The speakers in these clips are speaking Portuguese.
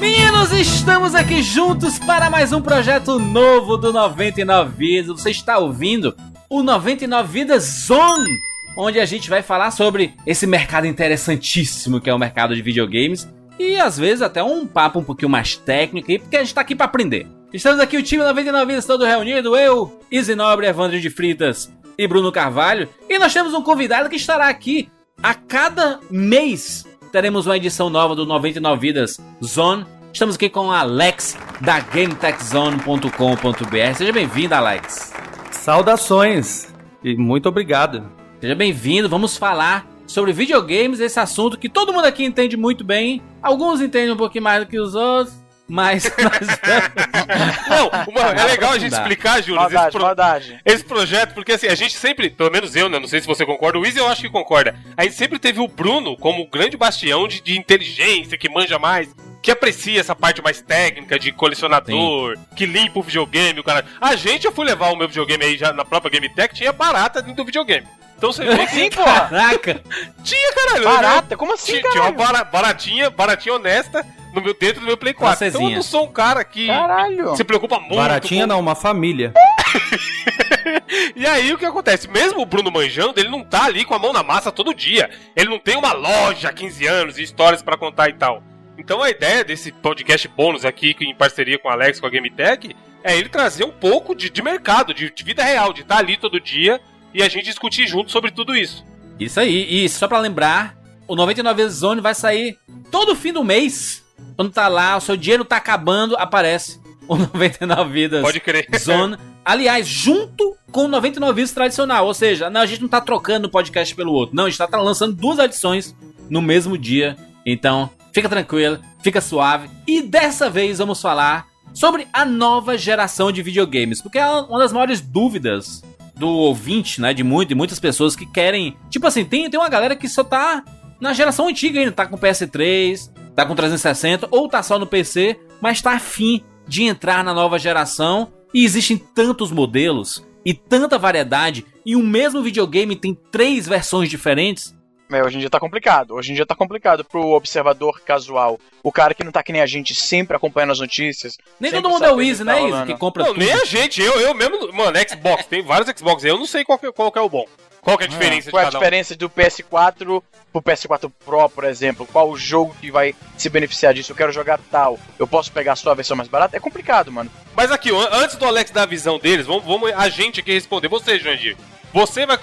Meninos, estamos aqui juntos para mais um projeto novo do 99 Vidas. Você está ouvindo o 99 Vidas Zone, onde a gente vai falar sobre esse mercado interessantíssimo que é o mercado de videogames e às vezes até um papo um pouquinho mais técnico, porque a gente está aqui para aprender. Estamos aqui o time 99 Vidas todo reunido, eu, Izzy Nobre, Evandro de Fritas e Bruno Carvalho, e nós temos um convidado que estará aqui a cada mês teremos uma edição nova do 99 Vidas Zone. Estamos aqui com a Alex da GameTechZone.com.br. Seja bem-vindo, Alex. Saudações e muito obrigado. Seja bem-vindo. Vamos falar sobre videogames, esse assunto que todo mundo aqui entende muito bem. Alguns entendem um pouquinho mais do que os outros. Mas Não, uma, é legal a gente explicar, Júlio, Maldade, esse, pro- maldade. esse projeto, porque assim, a gente sempre, pelo menos eu, né? Não sei se você concorda, o Izzy eu acho que concorda. A gente sempre teve o Bruno como o grande bastião de, de inteligência, que manja mais, que aprecia essa parte mais técnica de colecionador, que limpa o videogame, o cara. A gente, eu fui levar o meu videogame aí já na própria Game Tech, tinha barata dentro do videogame. Então você vê que Sim, porra. Caraca! tinha, caralho. Barata? Como assim, Tinha, tinha uma baratinha, baratinha honesta no meu, dentro do meu Play 4. Então eu não sou um cara que Caralho. se preocupa muito Baratinha com não, uma família. E aí o que acontece? Mesmo o Bruno manjando, ele não tá ali com a mão na massa todo dia. Ele não tem uma loja há 15 anos e histórias pra contar e tal. Então a ideia desse podcast bônus aqui, que em parceria com o Alex, com a GameTech, é ele trazer um pouco de, de mercado, de, de vida real, de estar ali todo dia e a gente discutir junto sobre tudo isso. Isso aí. E só pra lembrar, o 99 vezes Zone vai sair todo fim do mês. Quando tá lá, o seu dinheiro tá acabando, aparece o 99 Vidas Pode crer. Zone. Aliás, junto com o 99 Vidas tradicional. Ou seja, não, a gente não tá trocando um podcast pelo outro. Não, a gente tá lançando duas edições no mesmo dia. Então, fica tranquilo, fica suave. E dessa vez vamos falar sobre a nova geração de videogames. Porque é uma das maiores dúvidas do ouvinte, né? De, muito, de muitas pessoas que querem. Tipo assim, tem, tem uma galera que só tá na geração antiga ainda, tá com PS3, tá com 360, ou tá só no PC, mas tá afim de entrar na nova geração. E existem tantos modelos e tanta variedade, e o mesmo videogame tem três versões diferentes. É, hoje em dia tá complicado. Hoje em dia tá complicado pro observador casual. O cara que não tá que nem a gente, sempre acompanhando as notícias. Nem todo mundo é o Easy, tá né, Easy? Que compra Não, tudo. nem a gente, eu, eu mesmo. Mano, Xbox, tem vários Xbox aí, eu não sei qual que, qual que é o bom. Qual que é a diferença Qual é a cada um? diferença do PS4 pro PS4 Pro, por exemplo? Qual o jogo que vai se beneficiar disso? Eu quero jogar tal. Eu posso pegar só a versão mais barata? É complicado, mano. Mas aqui, antes do Alex dar a visão deles, vamos, vamos a gente aqui responder. Você, Jandir. Você vai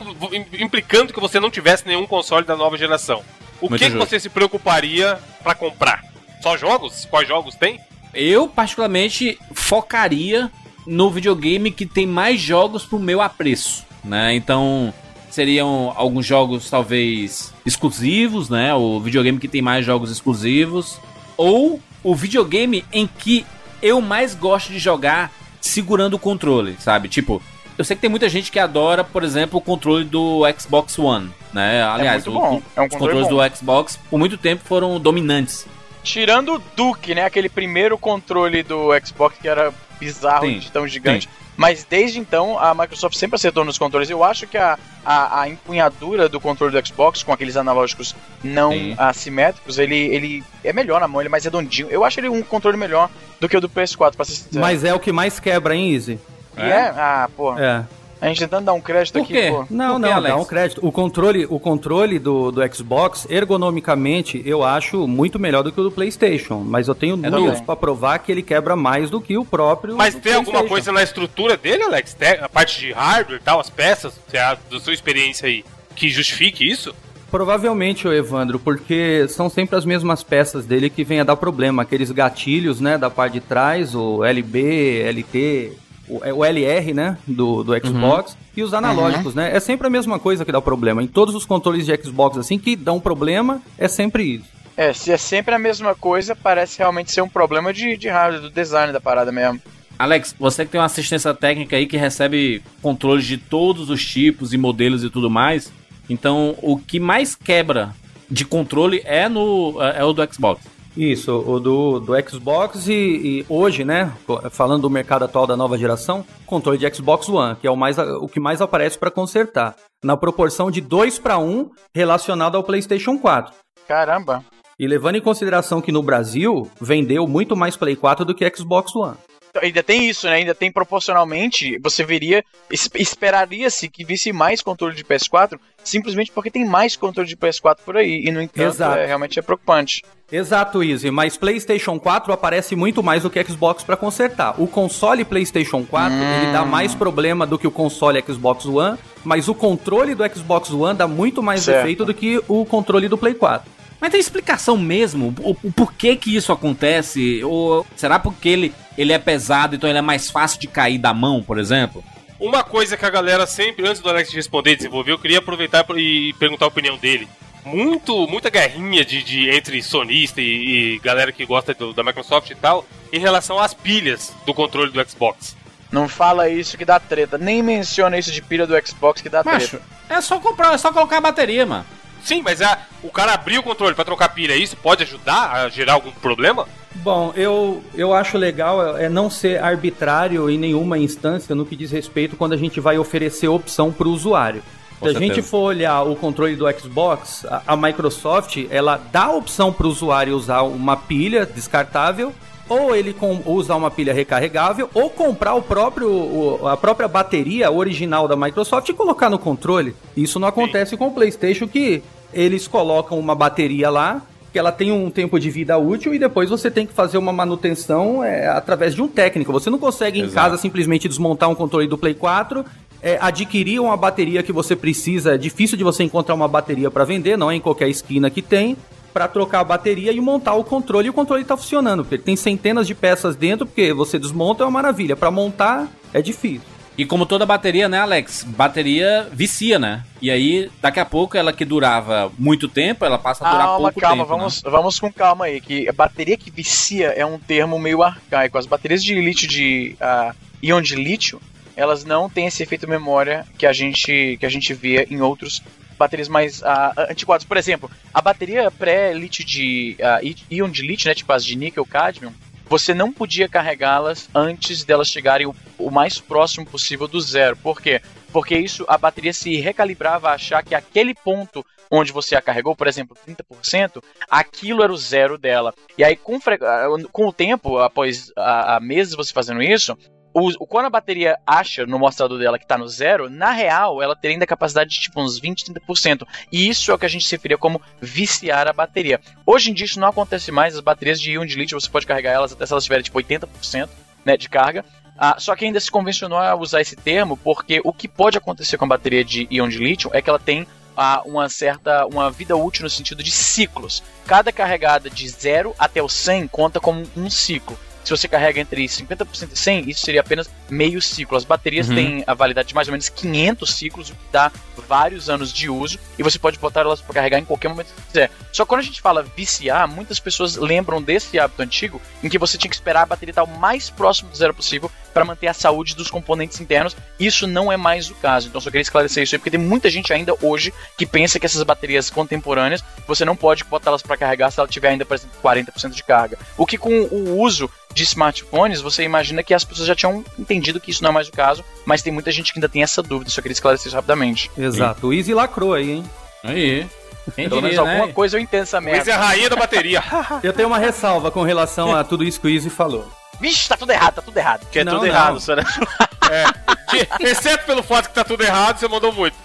implicando que você não tivesse nenhum console da nova geração. O Muito que, que justo. você se preocuparia pra comprar? Só jogos? Quais jogos tem? Eu, particularmente, focaria no videogame que tem mais jogos pro meu apreço, né? Então, seriam alguns jogos talvez exclusivos, né? O videogame que tem mais jogos exclusivos. Ou o videogame em que eu mais gosto de jogar segurando o controle, sabe? Tipo, eu sei que tem muita gente que adora, por exemplo, o controle do Xbox One, né? Aliás, muito o-. É um os controle controles bom. do Xbox por muito tempo foram dominantes. Tirando o Duke, né? Aquele primeiro controle do Xbox que era bizarro Sim, de tão gigante. Mas desde então a Microsoft sempre acertou nos controles. Eu acho que a, a, a empunhadura do controle do Xbox com aqueles analógicos não Sim. assimétricos, ele, ele é melhor na mão, ele é mais redondinho. Eu acho ele um controle melhor do que o do PS4, pra ser sincero. Mas é o que mais quebra, hein, Easy? E é? Ah, porra. É. A gente tentando dar um crédito Por aqui, quê? pô. Não, Por não, Alex? dá um crédito. O controle, o controle do, do Xbox, ergonomicamente, eu acho muito melhor do que o do PlayStation. Mas eu tenho É números pra provar que ele quebra mais do que o próprio. Mas do tem alguma coisa na estrutura dele, Alex? Tem a parte de hardware e tal, as peças, você acha, da sua experiência aí, que justifique isso? Provavelmente, ô Evandro, porque são sempre as mesmas peças dele que vêm a dar problema. Aqueles gatilhos, né, da parte de trás, o LB, LT, o, é o LR, né, do, do Xbox, e os analógicos, né? É sempre a mesma coisa que dá problema. Em todos os controles de Xbox, assim, que dão problema, é sempre isso. É, se é sempre a mesma coisa, parece realmente ser um problema de, de hardware, do design da parada mesmo. Alex, você que tem uma assistência técnica aí que recebe controles de todos os tipos e modelos e tudo mais. Então, o que mais quebra de controle é no é o do Xbox. Isso, o do, do Xbox e, e hoje, né, falando do mercado atual da nova geração, controle de Xbox One, que é o, mais, o que mais aparece para consertar, na proporção de 2 para 1 relacionado ao PlayStation 4. Caramba. E levando em consideração que no Brasil vendeu muito mais Play 4 do que Xbox One. Ainda tem isso, né? Ainda tem proporcionalmente, você veria, es- esperaria-se que visse mais controle de PS4, simplesmente porque tem mais controle de PS4 por aí. E no entanto, Exato. é, realmente é preocupante. Exato, Easy, mas PlayStation 4 aparece muito mais do que Xbox pra consertar. O console PlayStation 4, ele dá mais problema do que o console Xbox One, mas o controle do Xbox One dá muito mais Certo. defeito do que o controle do Play 4. Mas tem explicação mesmo? O, o porquê que isso acontece? Ou será porque ele, ele é pesado, então ele é mais fácil de cair da mão, por exemplo? Uma coisa que a galera sempre, antes do Alex responder e desenvolver, eu queria aproveitar e perguntar a opinião dele. Muito, muita guerrinha de, de- entre sonista e, e galera que gosta do- da Microsoft e tal, em relação às pilhas do controle do Xbox. Não fala isso que dá treta. Nem menciona isso de pilha do Xbox que dá Macho, treta. é só comprar, é só colocar a bateria, mano. Sim, mas a, o cara abrir o controle pra trocar pilha, isso pode ajudar a gerar algum problema? Bom, eu, eu acho legal é não ser arbitrário em nenhuma instância no que diz respeito quando a gente vai oferecer opção para o usuário. Com Se a certeza. gente for olhar o controle do Xbox, a, a Microsoft ela dá a opção para o usuário usar uma pilha descartável, ou ele com, usar uma pilha recarregável, ou comprar o próprio, o- a própria bateria original da Microsoft e colocar no controle. Isso não acontece com o PlayStation, que eles colocam uma bateria lá, que ela tem um tempo de vida útil e depois você tem que fazer uma manutenção é, através de um técnico. Você não consegue em Exato. casa simplesmente desmontar um controle do Play 4, é, adquirir uma bateria que você precisa. É difícil de você encontrar uma bateria para vender, não é em qualquer esquina que tem. Para trocar a bateria e montar o controle, e o controle tá funcionando, porque tem centenas de peças dentro, porque você desmonta é uma maravilha. Para montar é difícil. E como toda bateria, né, Alex? Bateria vicia, né? E aí, daqui a pouco, ela que durava muito tempo, ela passa a durar Calma, pouco calma, tempo. né? vamos, vamos com calma aí. Que a bateria que vicia é um termo meio arcaico. As baterias de lítio de ah, íon de lítio, elas não têm esse efeito memória que a gente que a gente vê em outros baterias mais ah, antiquadas. Por exemplo, a bateria pré-lítio de ah, í- íon de lítio, né, tipo as de níquel cadmium, você não podia carregá-las antes delas chegarem o, mais próximo possível do zero. Por quê? Porque isso a bateria se recalibrava a achar que aquele ponto onde você a carregou, por exemplo, 30%, aquilo era o zero dela. E aí, com, ah, com o tempo, após a, a meses você fazendo isso, o, quando a bateria acha no mostrador dela que está no zero, na real, ela teria ainda capacidade de tipo uns 20, 30%. E isso é o que a gente se referia como viciar a bateria. Hoje em dia isso não acontece mais, as baterias de íon de lítio você pode carregar elas até se elas tiverem tipo 80% né, de carga. Ah, só que ainda se convencionou a usar esse termo porque o que pode acontecer com a bateria de íon de lítio é que ela tem ah, uma certa uma vida útil no sentido de ciclos. Cada carregada de 0 até o 100 conta como um ciclo. Se você carrega entre 50% e 100, isso seria apenas meio ciclo. As baterias Uhum. têm a validade de mais ou menos 500 ciclos, o que dá vários anos de uso, e você pode botar elas para carregar em qualquer momento que quiser. Só quando a gente fala viciar, muitas pessoas lembram desse hábito antigo, em que você tinha que esperar a bateria estar o mais próximo do zero possível para manter a saúde dos componentes internos. Isso não é mais o caso. Então só queria esclarecer isso aí, porque tem muita gente ainda hoje que pensa que essas baterias contemporâneas você não pode botá-las para carregar se ela tiver ainda, por exemplo, 40% de carga. O que com o uso de smartphones, você imagina que as pessoas já tinham entendido que isso não é mais o caso, mas tem muita gente que ainda tem essa dúvida. Só queria esclarecer isso rapidamente. Exato. O Easy lacrou aí, hein? Aí. Quem Pelo menos diria, alguma né? coisa eu entendo essa Luiz é merda. a rainha da bateria. Eu tenho uma ressalva com relação a tudo isso que o Easy falou. Vixe, tá tudo errado, tá tudo errado. Que é Não, tudo não. errado, senhora. Que- exceto pelo fato que tá tudo errado, você mandou muito.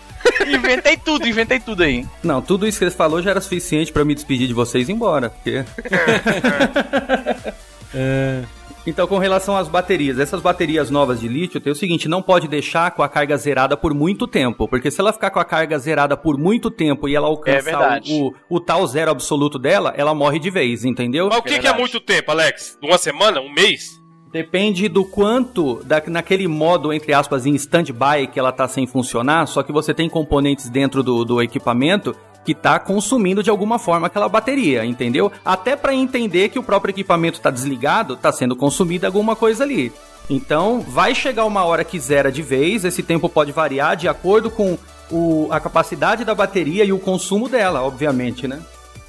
inventei tudo, inventei tudo aí. Não, tudo isso que ele falou já era suficiente pra me despedir de vocês e ir embora, porque... É. Então, com relação às baterias, essas baterias novas de lítio, tem o seguinte, não pode deixar com a carga zerada por muito tempo, porque se ela ficar com a carga zerada por muito tempo e ela É alcançar verdade. o, o, o tal zero absoluto dela, ela morre de vez, entendeu? Mas o que, que é muito tempo, Alex? Uma semana? Um mês? Depende do quanto, da, naquele modo, entre aspas, em stand-by que ela tá sem funcionar, só que você tem componentes dentro do, do equipamento que tá consumindo de alguma forma aquela bateria, entendeu? Até para entender que o próprio equipamento tá desligado, tá sendo consumido alguma coisa ali. Então, vai chegar uma hora que zera de vez, esse tempo pode variar de acordo com o, a capacidade da bateria e o consumo dela, obviamente, né?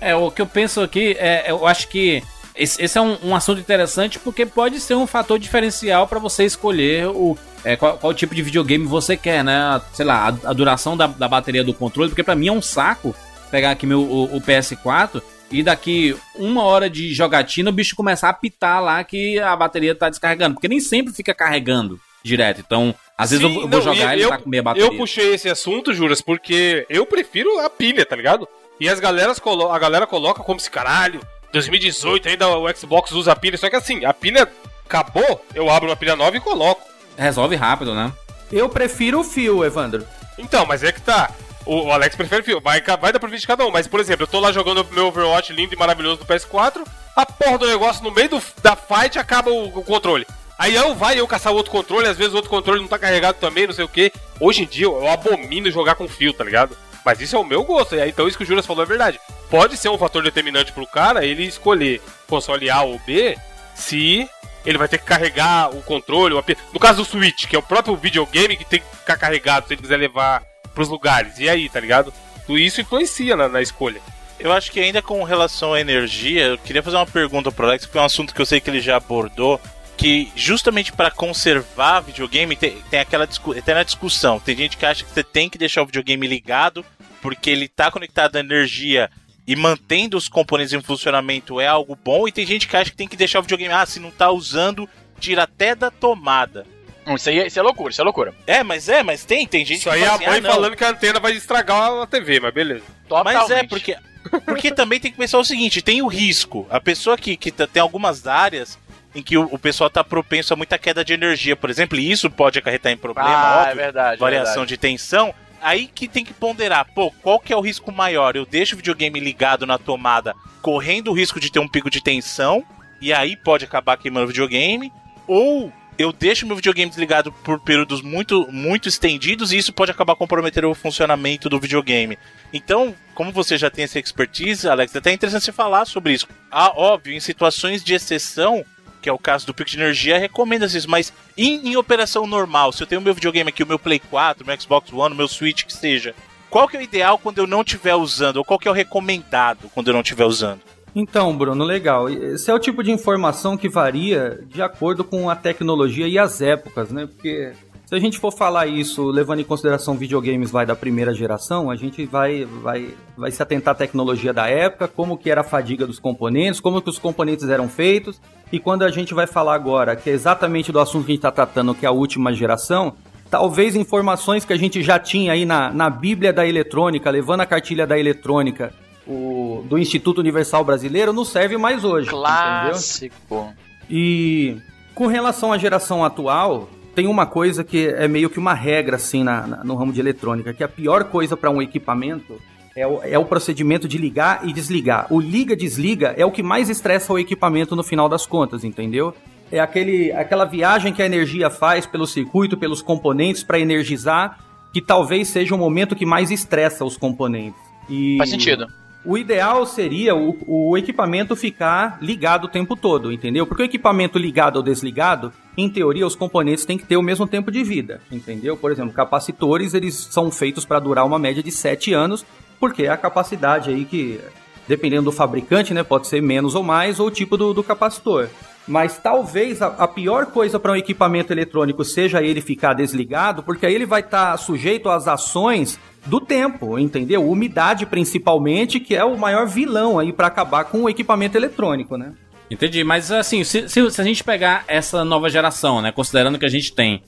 É, o que eu penso aqui, é, eu acho que esse, esse é um, um assunto interessante porque pode ser um fator diferencial para você escolher o, é, qual, qual tipo de videogame você quer, né? Sei lá, a, a duração da, da bateria do controle, porque para mim é um saco pegar aqui meu, o, o PS4 e daqui uma hora de jogatina o bicho começar a pitar lá que a bateria tá descarregando. Porque nem sempre fica carregando direto. Então, às vezes Sim, eu vou não, jogar e ele eu- tá com meia bateria. Eu puxei esse assunto, Juras, porque eu prefiro a pilha, tá ligado? E as galeras a galera coloca como se, caralho, 2018 ainda o Xbox usa pilha. Só que assim, a pilha acabou, eu abro uma pilha nova e coloco. Resolve rápido, né? Eu prefiro o fio, Evandro. Então, mas é que tá. O Alex prefere fio. Vai, vai dar pra de cada um. Mas, por exemplo, eu tô lá jogando meu Overwatch lindo e maravilhoso do PS4. A porra do negócio no meio do, da fight acaba o, o controle. Aí eu vai eu caçar o outro controle, às vezes o outro controle não tá carregado também, não sei o que. Hoje em dia eu abomino jogar com fio, tá ligado? Mas isso é o meu gosto. E aí, Então isso que o Juras falou é verdade. Pode ser um fator determinante pro cara ele escolher console A ou B se ele vai ter que carregar o controle. No caso do Switch, que é o próprio videogame que tem que ficar carregado se ele quiser levar pros lugares. E aí, tá ligado? Tudo isso influencia na, na escolha. Eu acho que ainda com relação à energia, eu queria fazer uma pergunta pro Alex, porque é um assunto que eu sei que ele já abordou, que justamente para conservar videogame tem, tem aquela tem na discussão. Tem gente que acha que você tem que deixar o videogame ligado porque ele tá conectado à energia e mantendo os componentes em funcionamento é algo bom, e tem gente que acha que tem que deixar o videogame, ah, se não tá usando, tira até da tomada. Isso aí é, isso é loucura, isso é loucura. É, mas é, mas tem, tem gente Isso que aí é fala a assim, mãe ah, não. falando que a antena vai estragar a TV, mas beleza. Mas Totalmente. é, porque. Porque também tem que pensar o seguinte: tem o risco. A pessoa que, que tá- tem algumas áreas em que o, o pessoal tá propenso a muita queda de energia, por exemplo, e isso pode acarretar em problema, Ah, é óbvio, verdade. é variação verdade. de tensão. Aí que tem que ponderar, pô, qual que é o risco maior? Eu deixo o videogame ligado na tomada, correndo o risco de ter um pico de tensão, e aí pode acabar queimando o videogame, ou eu deixo meu videogame desligado por períodos muito, muito estendidos e isso pode acabar comprometendo o funcionamento do videogame. Então, como você já tem essa expertise, Alex, é até interessante você falar sobre isso. Ah, óbvio, em situações de exceção, que é o caso do pico de energia, recomenda-se isso, mas em, em operação normal, se eu tenho meu videogame aqui, o meu Play 4, o meu Xbox One, o meu Switch, que seja, qual que é o ideal quando eu não estiver usando? Ou qual que é o recomendado quando eu não estiver usando? Então, Bruno, legal. Esse é o tipo de informação que varia de acordo com a tecnologia e as épocas, né? Porque se a gente for falar isso levando em consideração videogames vai da primeira geração, a gente vai, vai, vai se atentar à tecnologia da época, como que era a fadiga dos componentes, como que os componentes eram feitos. E quando a gente vai falar agora, que é exatamente do assunto que a gente está tratando, que é a última geração, talvez informações que a gente já tinha aí na, na Bíblia da Eletrônica, levando a cartilha da Eletrônica o, do Instituto Universal Brasileiro, não serve mais hoje. Entendeu? Clássico. E com relação à geração atual, tem uma coisa que é meio que uma regra assim na, na- no ramo de eletrônica, que a pior coisa para um equipamento é o, é o procedimento de ligar e desligar. O liga-desliga é o que mais estressa o equipamento no final das contas, entendeu? É aquele, aquela viagem que a energia faz pelo circuito, pelos componentes para energizar, que talvez seja o momento que mais estressa os componentes. E Faz sentido. O ideal seria o, o equipamento ficar ligado o tempo todo, entendeu? Porque o equipamento ligado ou desligado, em teoria, os componentes têm que ter o mesmo tempo de vida, entendeu? Por exemplo, capacitores, eles são feitos para durar uma média de 7 anos, porque é a capacidade aí que, dependendo do fabricante, né, pode ser menos ou mais, ou o tipo do, do capacitor. Mas talvez a, a pior coisa para um equipamento eletrônico seja ele ficar desligado, porque aí ele vai estar sujeito às ações do tempo, entendeu? Umidade principalmente, que é o maior vilão aí para acabar com o equipamento eletrônico, né? Entendi, mas assim, se, se, se a gente pegar essa nova geração, né, considerando que a gente tem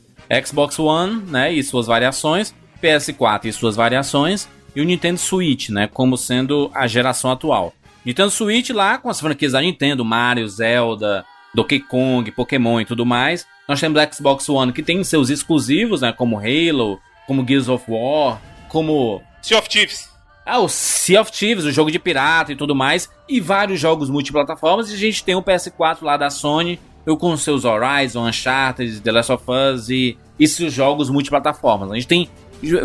Xbox One, né, e suas variações, PS4 e suas variações, e o Nintendo Switch, né, como sendo a geração atual. Nintendo Switch lá com as franquias da Nintendo, Mario, Zelda, Donkey Kong, Pokémon e tudo mais. Nós temos Xbox One que tem seus exclusivos, né, como Halo, como Gears of War, como Sea of Thieves. ah, o Sea of Thieves, o jogo de pirata e tudo mais, e vários jogos multiplataformas. E a gente tem o PS4 lá da Sony, eu com seus Horizon, Uncharted, The Last of Us e esses jogos multiplataformas. A gente tem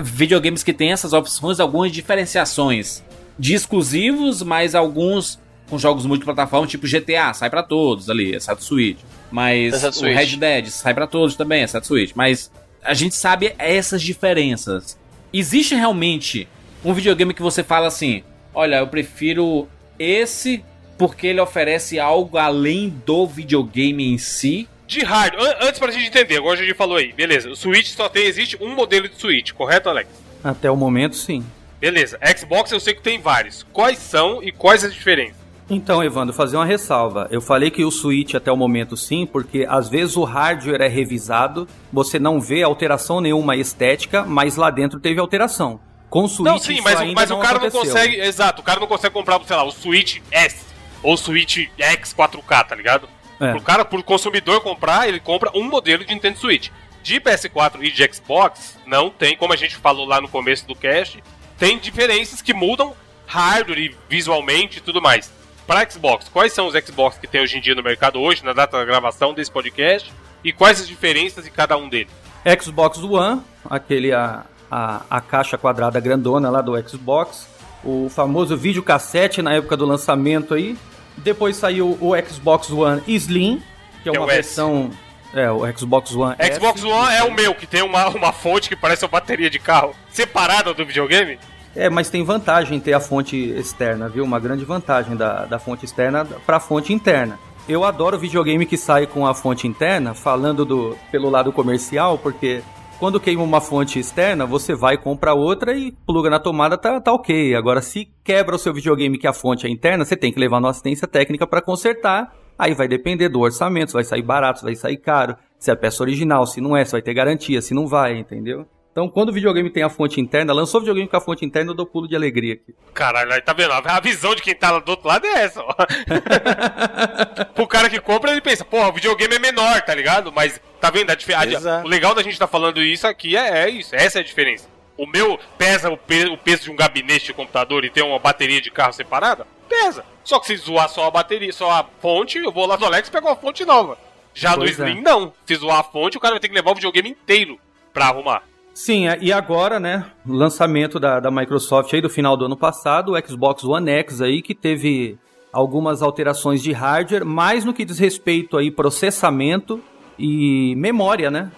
videogames que tem essas opções, algumas diferenciações de exclusivos, mas alguns com jogos multiplataformas, tipo GTA, sai pra todos ali, exceto Switch. Mas Exceto o Switch. Red Dead sai pra todos também, exceto Switch. Mas a gente sabe essas diferenças. Existe realmente um videogame que você fala assim: olha, eu prefiro esse porque ele oferece algo além do videogame em si. De hard, an- antes pra gente entender, agora a gente falou aí, beleza. O Switch só tem, existe um modelo de Switch, correto, Alex? Até o momento, sim. Beleza. Xbox eu sei que tem vários. Quais são e quais as diferenças? Então, Evandro, fazer uma ressalva. Eu falei que o Switch até o momento sim, porque às vezes o hardware é revisado, você não vê alteração nenhuma estética, mas lá dentro teve alteração. Com o Switch, Não, sim, mas, o- mas o cara aconteceu. não consegue. Exato, o cara não consegue comprar, sei lá, o Switch S ou o Switch X 4K, tá ligado? É. Pro cara, pro consumidor comprar, ele compra um modelo de Nintendo Switch. De PS4 e de Xbox, não tem, como a gente falou lá no começo do cast, tem diferenças que mudam hardware e visualmente e tudo mais. Para Xbox, quais são os Xbox que tem hoje em dia no mercado hoje, na data da gravação desse podcast? E quais as diferenças em cada um deles? Xbox One, aquele a, a, a caixa quadrada grandona lá do Xbox, o famoso videocassete na época do lançamento aí. Depois saiu o Xbox One Slim, que é é uma S. versão. É, o Xbox One. Xbox S. One é o meu, que tem uma, uma fonte que parece uma bateria de carro separada do videogame. É, mas tem vantagem em ter a fonte externa, viu? Uma grande vantagem da, da fonte externa para a fonte interna. Eu adoro videogame que sai com a fonte interna, falando do pelo lado comercial, porque quando queima uma fonte externa, você vai compra outra e pluga na tomada, tá, tá ok. Agora, se quebra o seu videogame que a fonte é interna, você tem que levar na assistência técnica para consertar. Aí vai depender do orçamento, vai sair barato, vai sair caro, se é a peça original, se não é, se vai ter garantia, se não vai, entendeu? Então, quando o videogame tem a fonte interna, lançou o videogame com a fonte interna, eu dou pulo de alegria aqui. Caralho, aí tá vendo? A visão de quem tá lá do outro lado é essa, ó. Pro cara que compra, ele pensa, porra, o videogame é menor, tá ligado? Mas, tá vendo? A a- o legal da gente tá falando isso aqui é, é isso, essa é a diferença. O meu pesa o, pe- o peso de um gabinete de computador e tem uma bateria de carro separada? Pesa. Só que se zoar só a bateria, só a fonte, eu vou lá no Alex e pego uma fonte nova. Já Pois no é. Slim, não. Se zoar a fonte, o cara vai ter que levar o videogame inteiro pra arrumar. Sim, é, e agora, né, lançamento da, da Microsoft aí do final do ano passado, o Xbox One X aí, que teve algumas alterações de hardware, mais no que diz respeito aí processamento e memória, né?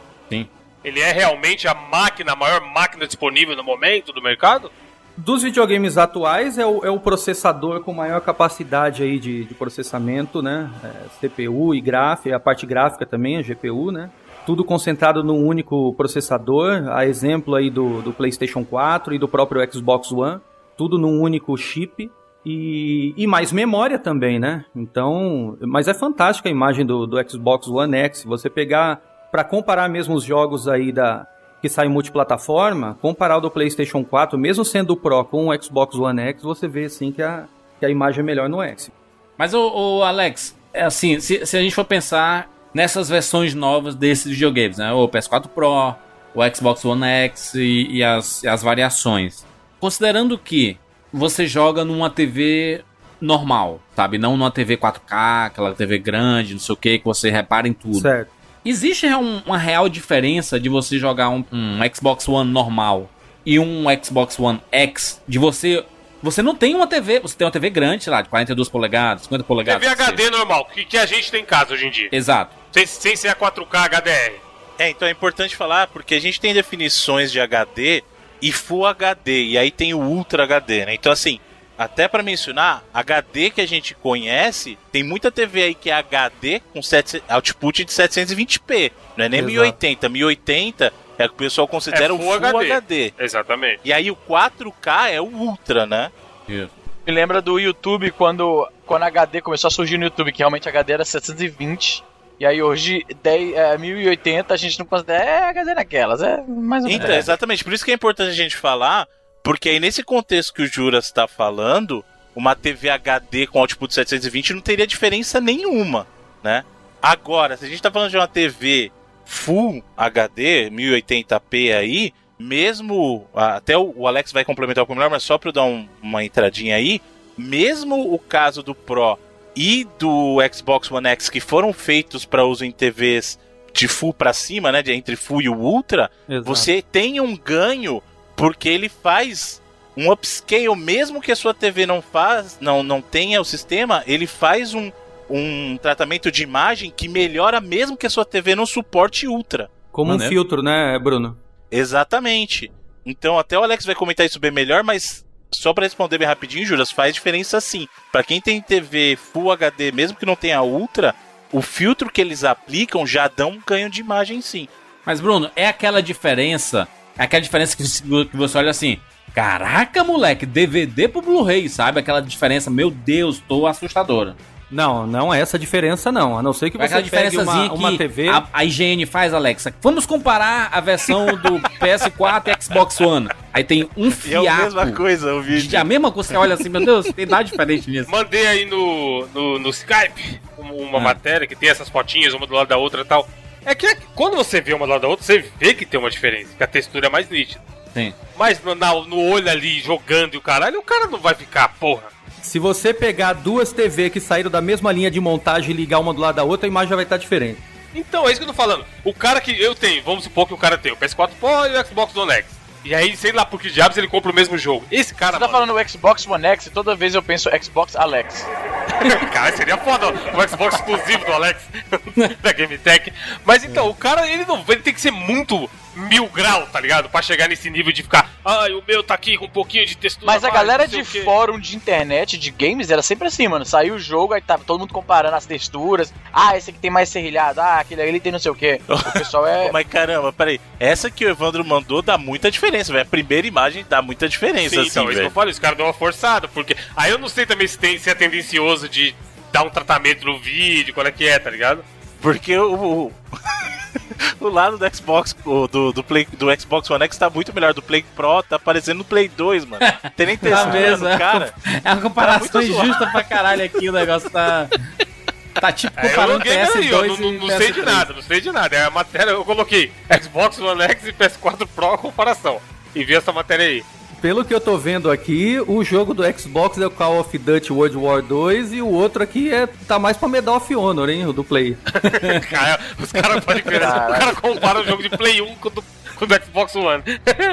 Ele é realmente a máquina, a maior máquina disponível no momento do mercado? Dos videogames atuais é o, é o processador com maior capacidade aí de, de processamento, né? É, CPU e gráfica, a parte gráfica também, a GPU, né? Tudo concentrado num único processador, a exemplo aí do, do PlayStation 4 e do próprio Xbox One, tudo num único chip. E, e mais memória também, né? Então, mas é fantástica a imagem do, do Xbox One X. Você pegar para comparar mesmo os jogos aí da, que sai multiplataforma, comparar o do PlayStation 4, mesmo sendo o Pro com o Xbox One X, você vê assim que a, que a imagem é melhor no X. Mas, o, Alex, é assim, se, se a gente for pensar nessas versões novas desses videogames, né? O PS4 Pro, o Xbox One X e, e as, e as variações. Considerando que você joga numa TV normal, sabe? Não numa TV 4K, aquela TV grande, não sei o que, que você repara em tudo. Certo. Existe um- uma real diferença de você jogar um, um Xbox One normal e um Xbox One X? De você. Você não tem uma TV, você tem uma TV grande, sei lá, de 42 polegadas, 50 polegadas. TV seja. HD normal, que, que a gente tem em casa hoje em dia. Exato. Sem, sem ser a 4K HDR. É, então é importante falar, porque a gente tem definições de HD e Full HD, e aí tem o Ultra HD, né? Então, assim, até pra mencionar, HD que a gente conhece, tem muita TV aí que é HD com sete, output de 720p, não é nem Exato. 1080. 1080 é o que o pessoal considera É o Full Full HD. HD. Exatamente. E aí o 4K é o Ultra, né? Me lembra do YouTube quando, quando HD começou a surgir no YouTube, que realmente HD era 720. E aí hoje, 10, é, 1080, a gente não considera. É HD naquelas, é mais ou menos. Então, exatamente. Por isso que é importante a gente falar, porque aí nesse contexto que o Juras está falando, uma TV HD com output 720 não teria diferença nenhuma, né? Agora, se a gente está falando de uma TV Full HD, 1080p aí, mesmo. Até o Alex vai complementar com o melhor, mas só para eu dar um- uma entradinha aí, mesmo o caso do Pro e do Xbox One X que foram feitos para uso em TVs de full para cima, né, de entre full e o ultra, Exato. você tem um ganho porque ele faz um upscale, mesmo que a sua TV não faz, não, não tenha o sistema, ele faz um, um tratamento de imagem que melhora mesmo que a sua TV não suporte ultra. Como um Maneiro. filtro, né, Bruno? Exatamente. Então até o Alex vai comentar isso bem melhor, mas só para responder bem rapidinho, Juras, faz diferença sim. Para quem tem TV Full HD, mesmo que não tenha ultra, o filtro que eles aplicam já dá um ganho de imagem sim. Mas, Bruno, é aquela diferença. É aquela diferença que, que você olha assim. Caraca, moleque, DVD pro Blu-ray, sabe? Aquela diferença, meu Deus, tô assustadora. Não, não é essa diferença não. A não ser que Vai você pegue uma, uma que TV... a, a IGN faz, Alexa. Vamos comparar a versão do PS4 e Xbox One. Aí tem um E é a mesma fiapo. coisa o de- vídeo. A mesma coisa, você olha assim, meu Deus, tem nada diferente nisso. Mandei aí no, no, no Skype um- uma Ah. matéria que tem essas fotinhas uma do lado da outra e tal. É que quando você vê uma do lado da outra, você vê que tem uma diferença, que a textura é mais nítida. Sim. Mas no, na- no olho ali, jogando e o caralho, o cara não vai ficar, porra. Se você pegar duas TV que saíram da mesma linha de montagem e ligar uma do lado da outra, a imagem já vai estar diferente. Então, é isso que eu tô falando. O cara que eu tenho, vamos supor que o cara tem o PS4 Pro e o Xbox One X. E aí, sei lá por que diabos ele compra o mesmo jogo. Esse cara, Você tá mano, falando o Xbox One X e toda vez eu penso Xbox Alex. cara, seria foda o Xbox exclusivo do Alex da Game Tech. Mas então, o cara, ele não ele tem que ser muito mil grau, tá ligado? Pra chegar nesse nível de ficar, ai, o meu tá aqui com um pouquinho de textura. Mas a mais, galera de o quê." fórum de internet, de games, era sempre assim, mano. Saiu o jogo, aí tava todo mundo comparando as texturas. Ah, esse aqui tem mais serrilhado. Ah, aquele ali tem não sei o quê. O pessoal é. Mas caramba, peraí. Essa que o Evandro mandou dá muita diferença, velho. A primeira imagem dá muita diferença, Sim, assim, então, isso que eu falei, os caras dão uma forçada, porque. Aí eu não sei também se, tem, se é tendencioso de dar um tratamento no vídeo, qual é que é, tá ligado? Porque o. o... lado do Xbox, do, do, Play, do Xbox One X tá muito melhor. Do Play Pro tá parecendo no Play 2, mano. Tem nem Tá textura mesmo, no cara. É uma comparação Tá muito zoado. injusta pra caralho aqui, o negócio tá. Tá tipo É, eu comparando loguei PS2 ali, eu não, e não, não sei de PS3. nada, não sei de nada. É a matéria, eu coloquei Xbox One X e PS4 Pro a comparação. E vi essa matéria aí. Pelo que eu tô vendo aqui, o jogo do Xbox é o Call of Duty World War 2 e o outro aqui é tá mais pra Medal of Honor, hein, o do Play. Cara, os caras podem ver. O cara compara o jogo de Play 1 com o do, com o do Xbox One.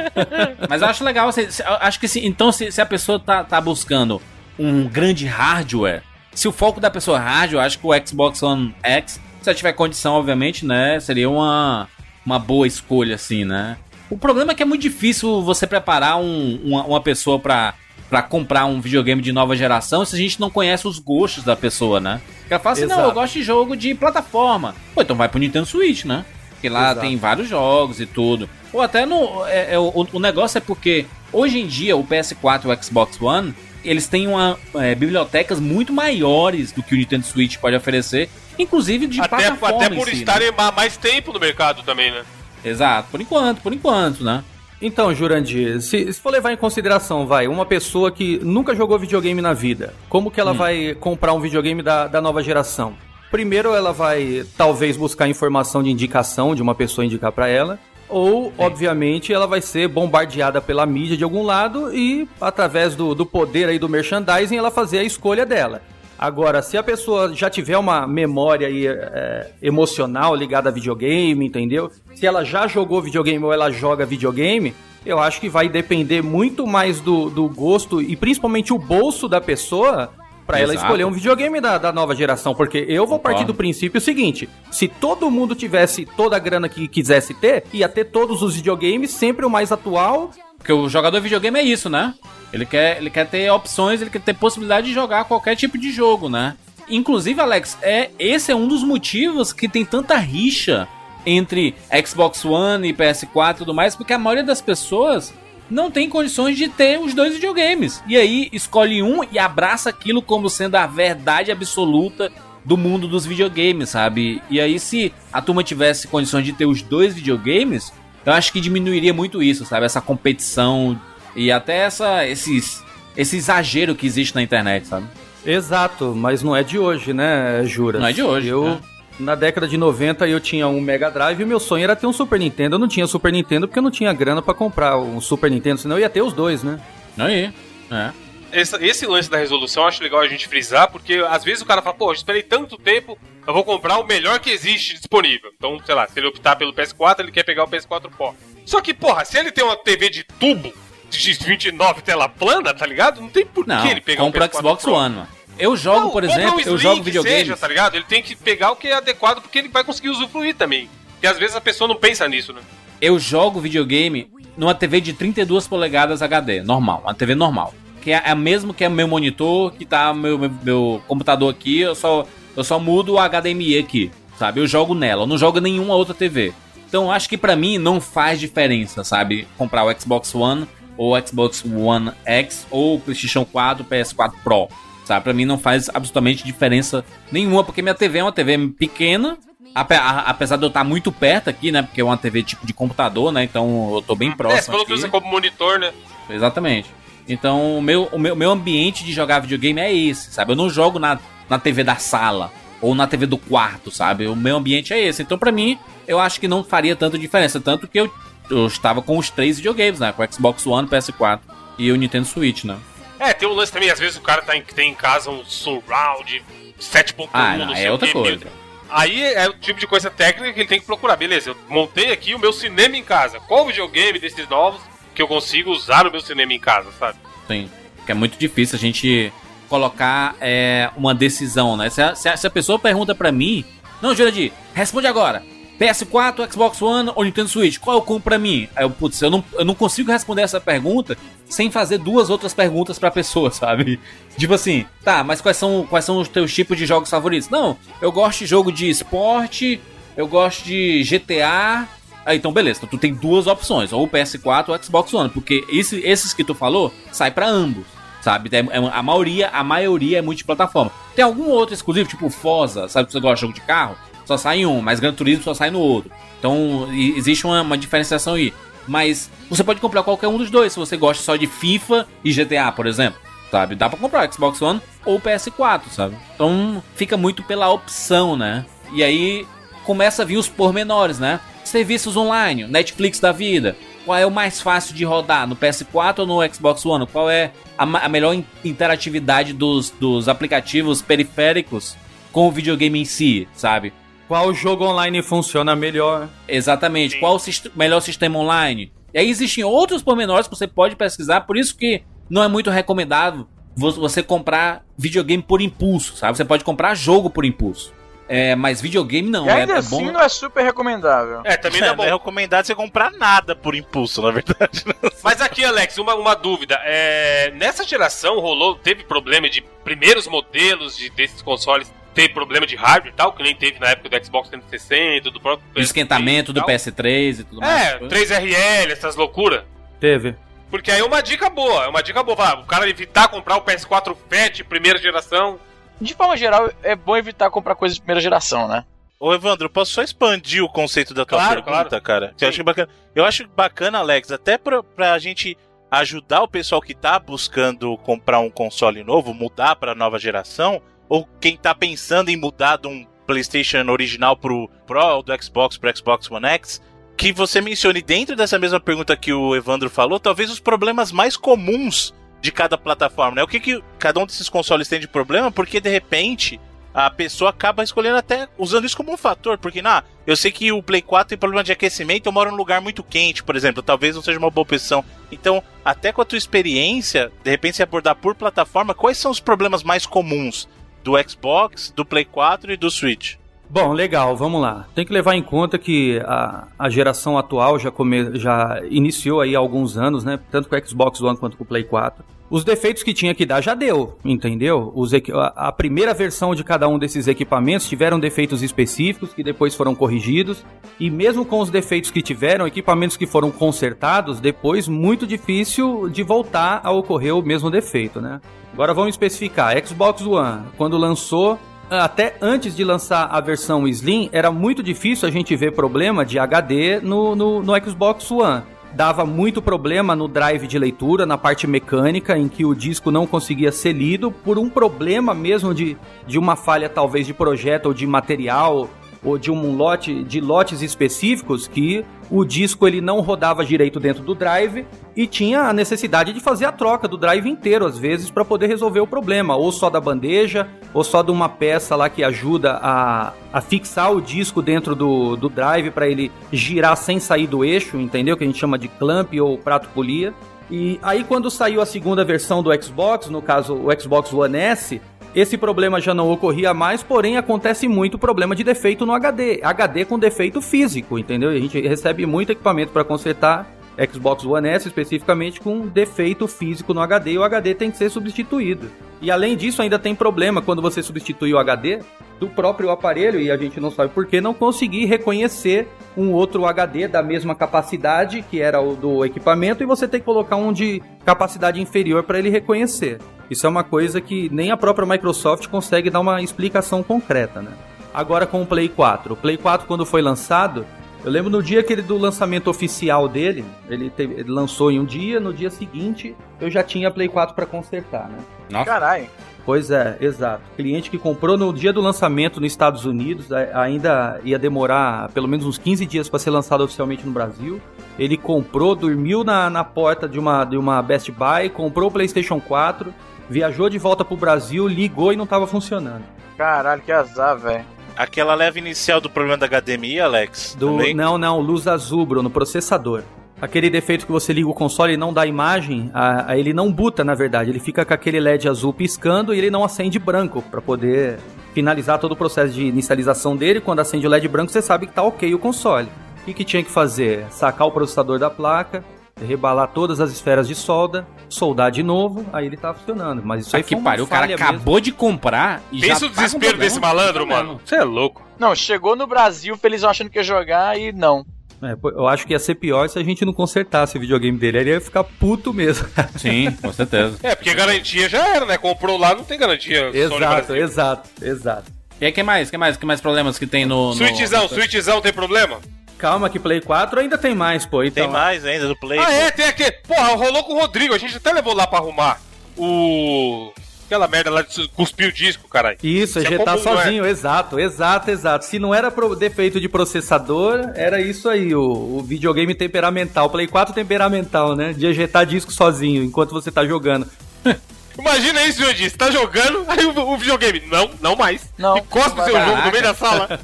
Mas eu acho legal, se- se- eu acho que se, então se, se a pessoa tá, tá buscando um grande hardware, se o foco da pessoa é hardware, eu acho que o Xbox One X, se ela tiver condição, obviamente, né, seria uma, uma boa escolha, assim, né. O problema é que é muito difícil você preparar um- uma, uma pessoa pra, pra comprar um videogame de nova geração se a gente não conhece os gostos da pessoa, né. Porque ela fala assim, não, Exato. eu gosto de jogo de plataforma. Pô, então vai pro Nintendo Switch, né. Porque lá Exato. tem vários jogos e tudo. Ou até no. É, é, o, o negócio é porque hoje em dia o PS4 e o Xbox One eles têm uma, é, bibliotecas muito maiores do que o Nintendo Switch pode oferecer, inclusive de Até, plataforma até em por si, né? estarem há mais tempo no mercado também, né? Exato, por enquanto, por enquanto, né? Então, Jurandir, se, se for levar em consideração, vai, uma pessoa que nunca jogou videogame na vida, como que ela vai comprar um videogame da, da nova geração? Primeiro, ela vai talvez buscar informação de indicação de uma pessoa indicar pra ela, ou, obviamente, ela vai ser bombardeada pela mídia de algum lado e, através do, do poder aí do merchandising, ela fazer a escolha dela. Agora, se a pessoa já tiver uma memória aí, é, emocional ligada a videogame, entendeu? Se ela já jogou videogame ou ela joga videogame, eu acho que vai depender muito mais do, do gosto e principalmente o bolso da pessoa pra ela escolher um videogame da, da nova geração. Porque eu vou partir do princípio seguinte: se todo mundo tivesse toda a grana que quisesse ter, ia ter todos os videogames, sempre o mais atual. Porque o jogador de videogame é isso, né? Ele quer, ele quer ter opções, ele quer ter possibilidade de jogar qualquer tipo de jogo, né? Inclusive, Alex, é, esse é um dos motivos que tem tanta rixa entre Xbox One e PS4 e tudo mais, porque a maioria das pessoas não tem condições de ter os dois videogames. E aí escolhe um e abraça aquilo como sendo a verdade absoluta do mundo dos videogames, sabe? E aí se a turma tivesse condições de ter os dois videogames, eu acho que diminuiria muito isso, sabe? Essa competição e até essa esses esse exagero que existe na internet, sabe? Exato, mas não é de hoje, né, Juras? Não é de hoje, Eu, né? na década de 90, eu tinha um Mega Drive e meu sonho era ter um Super Nintendo. Eu não tinha Super Nintendo porque eu não tinha grana pra comprar um Super Nintendo, senão eu ia ter os dois, né? Aí, é. Esse, esse lance da resolução eu acho legal a gente frisar, porque às vezes o cara fala, pô, eu esperei tanto tempo, eu vou comprar o melhor que existe disponível. Então, sei lá, se ele optar pelo PS4, ele quer pegar o PS4 Pro. Só que, porra, se ele tem uma TV de tubo de 29 tela plana, tá ligado? Não tem por Não, que ele pegar compra o PS4 Xbox Pro. One, mano. Eu jogo, Não, por exemplo, um eu jogo videogame. Seja, tá ligado? Ele tem que pegar o que é adequado porque ele vai conseguir usufruir também. E às vezes a pessoa não pensa nisso, né? Eu jogo videogame numa TV de 32 polegadas HD, normal, uma TV normal. Que é a mesma que é meu monitor, que tá meu, meu, meu computador aqui, eu só, eu só mudo o HDMI aqui, sabe? Eu jogo nela, eu não jogo nenhuma outra TV. Então eu acho que pra mim não faz diferença, sabe? Comprar o Xbox One ou Xbox One X, ou PlayStation 4, PS4 Pro. Sabe? Pra mim não faz absolutamente diferença nenhuma, porque minha TV é uma TV pequena, apesar de eu estar muito perto aqui, né? Porque é uma TV tipo de computador, né? Então eu tô bem É, você próximo. falou que aqui. usa como monitor, né? Exatamente. Então, o meu, o meu, meu ambiente de jogar videogame é esse, sabe? Eu não jogo na, na TV da sala ou na TV do quarto, sabe? O meu ambiente é esse. Então, pra mim, eu acho que não faria tanta diferença. Tanto que eu, eu estava com os três videogames, né? Com o Xbox One, PS4 e o Nintendo Switch, né? É, tem um lance também, às vezes o cara tá em, tem em casa um surround 7.1, Ah, não é outra coisa. mil- Aí é o tipo de coisa técnica que ele tem que procurar. Beleza, eu montei aqui o meu cinema em casa. Qual videogame desses novos que eu consigo usar no meu cinema em casa, sabe? Sim. Que é muito difícil a gente colocar é, uma decisão, né? Se a, se a- se a pessoa pergunta pra mim, não, Jurandir, responde agora. PS4, Xbox One ou Nintendo Switch? Qual eu compro pra mim? Aí eu, putz, eu não, eu não consigo responder essa pergunta sem fazer duas outras perguntas pra pessoa, sabe? Tipo assim, tá, mas quais são, quais são os teus tipos de jogos favoritos? Não, eu gosto de jogo de esporte, eu gosto de GTA. Ah, então beleza, então tu tem duas opções, ou o PS4 ou Xbox One, porque esse- esses que tu falou sai pra ambos, sabe? É- é- a maioria, a maioria é multiplataforma. Tem algum outro exclusivo, tipo Forza, sabe que você gosta de jogo de carro? Só sai em um, mas Gran Turismo só sai no outro. Então existe uma, uma diferenciação aí. Mas você pode comprar qualquer um dos dois, se você gosta só de FIFA e GTA, por exemplo. Sabe? Dá pra comprar Xbox One ou o PS4, sabe? Então fica muito pela opção, né? E aí começa a vir os pormenores, né? Serviços online, Netflix da vida. Qual é o mais fácil de rodar? No PS4 ou no Xbox One? Qual é a, a melhor in- interatividade dos, dos aplicativos periféricos com o videogame em si, sabe? Qual jogo online funciona melhor? Exatamente. Qual o sist- melhor sistema online? E aí existem outros pormenores que você pode pesquisar, por isso que não é muito recomendável vo- você comprar videogame por impulso, sabe? Você pode comprar jogo por impulso. É, mas videogame não, e é, ainda é assim bom. não é super recomendável. É, também É, não é não é bom. recomendado você comprar nada por impulso, na verdade. né? Mas aqui, Alex, uma, uma dúvida. É, nessa geração rolou, teve problema de primeiros modelos de, desses consoles ter problema de hardware e tal, que nem teve na época do Xbox 360, do próprio Do esquentamento do tal. PS3 e tudo mais. É, 3RL, essas loucuras. Teve. Porque aí é uma dica boa, é uma dica boa. O cara evitar comprar o PS4 Fat, primeira geração. De forma geral, é bom evitar comprar coisas de primeira geração, né? Ô, Evandro, eu posso só expandir o conceito da tua Claro, pergunta, cara? Sim. Eu acho bacana, eu acho bacana, Alex, até pra, pra gente ajudar o pessoal que tá buscando comprar um console novo, mudar pra nova geração, ou quem tá pensando em mudar de um PlayStation original pro Pro ou do Xbox pro Xbox One X, que você mencione dentro dessa mesma pergunta que o Evandro falou, talvez os problemas mais comuns de cada plataforma, né? O que, que cada um desses consoles tem de problema? Porque de repente a pessoa acaba escolhendo até usando isso como um fator, porque na, eu sei que o Play 4 tem problema de aquecimento, eu moro num lugar muito quente, por exemplo, talvez não seja uma boa opção. Então, até com a tua experiência, de repente se abordar por plataforma, quais são os problemas mais comuns do Xbox, do Play 4 e do Switch? Bom, legal, vamos lá. Tem que levar em conta que a, a geração atual já, come, já iniciou aí há alguns anos, né? Tanto com o Xbox One quanto com o Play 4. Os defeitos que tinha que dar já deu, entendeu? Os a primeira versão de cada um desses equipamentos tiveram defeitos específicos que depois foram corrigidos. E mesmo com os defeitos que tiveram, equipamentos que foram consertados, depois muito difícil de voltar a ocorrer o mesmo defeito, né? Agora vamos especificar. Xbox One, quando lançou, até antes de lançar a versão Slim, era muito difícil a gente ver problema de HD no, no, no Xbox One. Dava muito problema no drive de leitura, na parte mecânica, em que o disco não conseguia ser lido por um problema mesmo de, de uma falha talvez de projeto ou de material ou de um lote de lotes específicos que o disco ele não rodava direito dentro do drive e tinha a necessidade de fazer a troca do drive inteiro às vezes para poder resolver o problema, ou só da bandeja, ou só de uma peça lá que ajuda a, a fixar o disco dentro do, do drive para ele girar sem sair do eixo, entendeu? Que a gente chama de clamp ou prato polia. E aí quando saiu a segunda versão do Xbox, no caso o Xbox One S, esse problema já não ocorria mais, porém acontece muito problema de defeito no HD. HD com defeito físico, entendeu? A gente recebe muito equipamento para consertar Xbox One S especificamente com defeito físico no HD e o HD tem que ser substituído. E além disso, ainda tem problema quando você substitui o HD, do próprio aparelho, e a gente não sabe por que, não conseguir reconhecer um outro HD da mesma capacidade, que era o do equipamento, e você tem que colocar um de capacidade inferior para ele reconhecer. Isso é uma coisa que nem a própria Microsoft consegue dar uma explicação concreta, né? Agora com o Play 4. O Play 4, quando foi lançado, eu lembro no dia aquele do lançamento oficial dele, ele, teve, ele lançou em um dia, no dia seguinte eu já tinha Play 4 para consertar, né? Nossa. Caralho. Pois é, exato. Cliente que comprou no dia do lançamento nos Estados Unidos, ainda ia demorar pelo menos uns 15 dias para ser lançado oficialmente no Brasil. Ele comprou, dormiu na, na porta de uma, de uma Best Buy, comprou o PlayStation 4, viajou de volta pro Brasil, ligou e não tava funcionando. Caralho, que azar, velho. Aquela leve inicial do problema da HDMI, Alex? Do, também? não, não, luz azul, Bruno, processador. Aquele defeito que você liga o console e não dá imagem, a, a- ele não buta, na verdade. Ele fica com aquele LED azul piscando e ele não acende branco para poder finalizar todo o processo de inicialização dele. Quando acende o LED branco, você sabe que tá ok o console. O que, que tinha que fazer? Sacar o processador da placa, rebalar todas as esferas de solda, soldar de novo, aí ele tá funcionando. Mas isso aí uma pariu, o cara mesmo. acabou de comprar e Pensa já o tá desespero problema. desse malandro, Problema. mano. Você é louco. Não, chegou no Brasil, felizão achando que ia jogar e não. É, eu acho que ia ser pior se a gente não consertasse o videogame dele. Ele ia ficar puto mesmo. Sim, com certeza. É, porque garantia já era, né? Comprou lá, não tem garantia. Exato, exato, exato. E aí, que mais? que mais? que mais problemas que tem no... no... Switchzão, Switchzão tem problema? Calma que Play 4 ainda tem mais, pô. Então, Tem mais ainda do Play. Ah, pô. é, tem aqui. Porra, rolou com o Rodrigo. A gente até levou lá pra arrumar o. Aquela merda lá de cuspir o disco, caralho. Isso, Isso é ejetar não é? sozinho, exato, exato, exato. Se não era pro- defeito de processador, era isso aí, o, o videogame temperamental, Play 4 temperamental, né? De ejetar disco sozinho enquanto você tá jogando. Imagina isso, Jandir. Você tá jogando, aí o, o videogame. Não, não mais. Não, E cospe o seu jogo no meio da sala.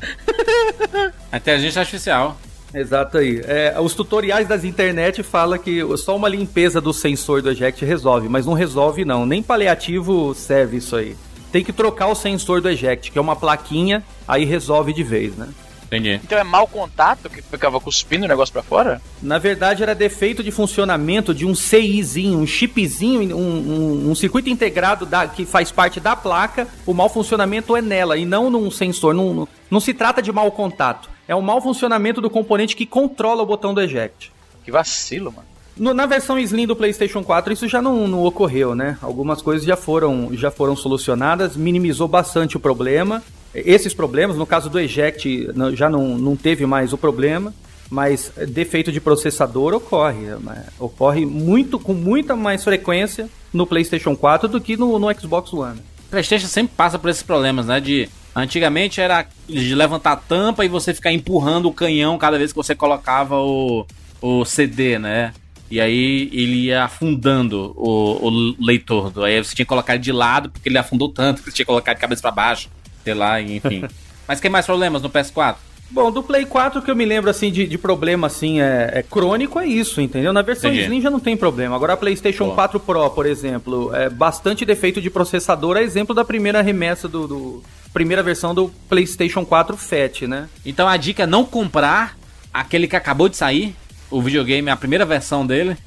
A inteligência artificial. Exato aí. É, os tutoriais das internet falam que só uma limpeza do sensor do eject resolve, mas não resolve não. Nem paliativo serve isso aí. Tem que trocar o sensor do eject, que é uma plaquinha, aí resolve de vez, né? Entendi. Então é mau contato que ficava cuspindo o negócio pra fora? Na verdade, era defeito de funcionamento de um CIzinho, um chipzinho, um, um- um circuito integrado da- que faz parte da placa. O mau funcionamento é nela e não num sensor. Não, não, não se trata de mau contato. É o mau funcionamento do componente que controla o botão do eject. Que vacilo, mano. No- na versão Slim do PlayStation 4 isso já não, não ocorreu, né? Algumas coisas já foram, já foram solucionadas, minimizou bastante o problema. Esses problemas, no caso do eject, já não, não teve mais o problema, mas defeito de processador ocorre. né? Ocorre muito, com muita mais frequência no PlayStation 4 do que no, no Xbox One. PlayStation sempre passa por esses problemas, né? De antigamente era de levantar a tampa e você ficar empurrando o canhão cada vez que você colocava o, o CD, né? E aí ele ia afundando o, o leitor. do- Aí você tinha que colocar ele de lado porque ele afundou tanto que você tinha que colocar de cabeça pra baixo, sei lá, enfim. Mas tem mais problemas no PS4? Bom, do Play 4 que eu me lembro assim de, de problema assim é, é crônico é isso, entendeu? Na versão Entendi. Slim já não tem problema. Agora a PlayStation Boa. 4 Pro, por exemplo, é bastante defeito de processador, é exemplo da primeira remessa do, do- primeira versão do PlayStation 4 Fat, né? Então a dica é não comprar aquele que acabou de sair, o videogame, a primeira versão dele.